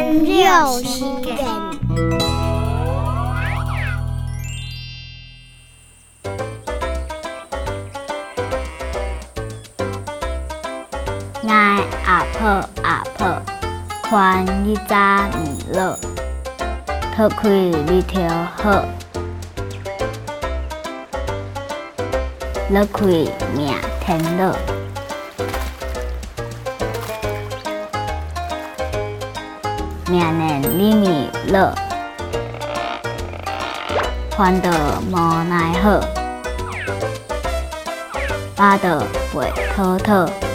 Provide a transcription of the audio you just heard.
六时分，阿婆阿婆，困已早了，睁开一条河，睁开眼天乐。命能里面乐，欢得无奈何，巴得会妥妥。